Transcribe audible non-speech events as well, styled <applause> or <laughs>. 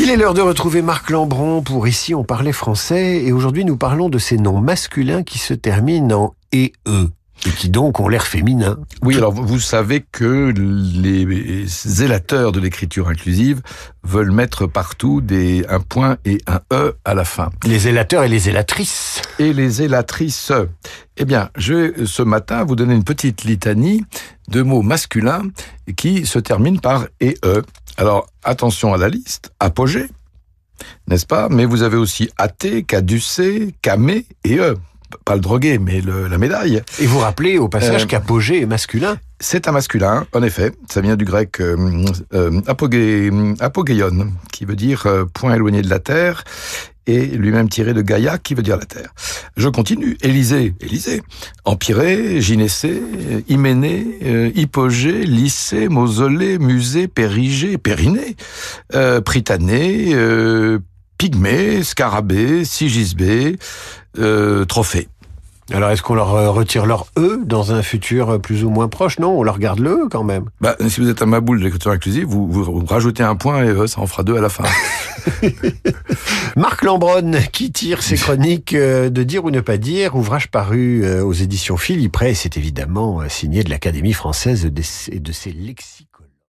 Il est l'heure de retrouver Marc Lambron pour Ici on parlait français et aujourd'hui nous parlons de ces noms masculins qui se terminent en et e et qui donc ont l'air féminin. Oui, alors vous savez que les zélateurs de l'écriture inclusive veulent mettre partout des un point et un e à la fin. Les zélateurs et les zélatrices. Et les zélatrices. Eh bien, je vais ce matin vous donner une petite litanie de mots masculins qui se terminent par et e. Alors attention à la liste. Apogée, n'est-ce pas? Mais vous avez aussi athée, caducé, camé et e pas le drogué, mais le, la médaille. Et vous rappelez au passage euh, qu'apogée est masculin? C'est un masculin, en effet. Ça vient du grec euh, euh apogé, qui veut dire point éloigné de la terre, et lui-même tiré de Gaïa, qui veut dire la terre. Je continue. Élysée, Élysée. Empirée, Gynécée, Hyménée, euh, Hypogée, Lycée, Mausolée, Musée, Périgée, Périnée, euh, Prytanée, euh, Pygmée, Scarabée, Sigisbée, euh, Trophée. Alors, est-ce qu'on leur euh, retire leur E dans un futur euh, plus ou moins proche? Non, on leur garde le E quand même. Bah, si vous êtes un maboule de l'écriture inclusive, vous, vous, rajoutez un point et E, ça en fera deux à la fin. <laughs> <laughs> Marc Lambronne, qui tire ses chroniques de Dire ou ne pas dire, ouvrage paru aux éditions Philippe Ray, c'est évidemment signé de l'Académie française et de ses lexicons.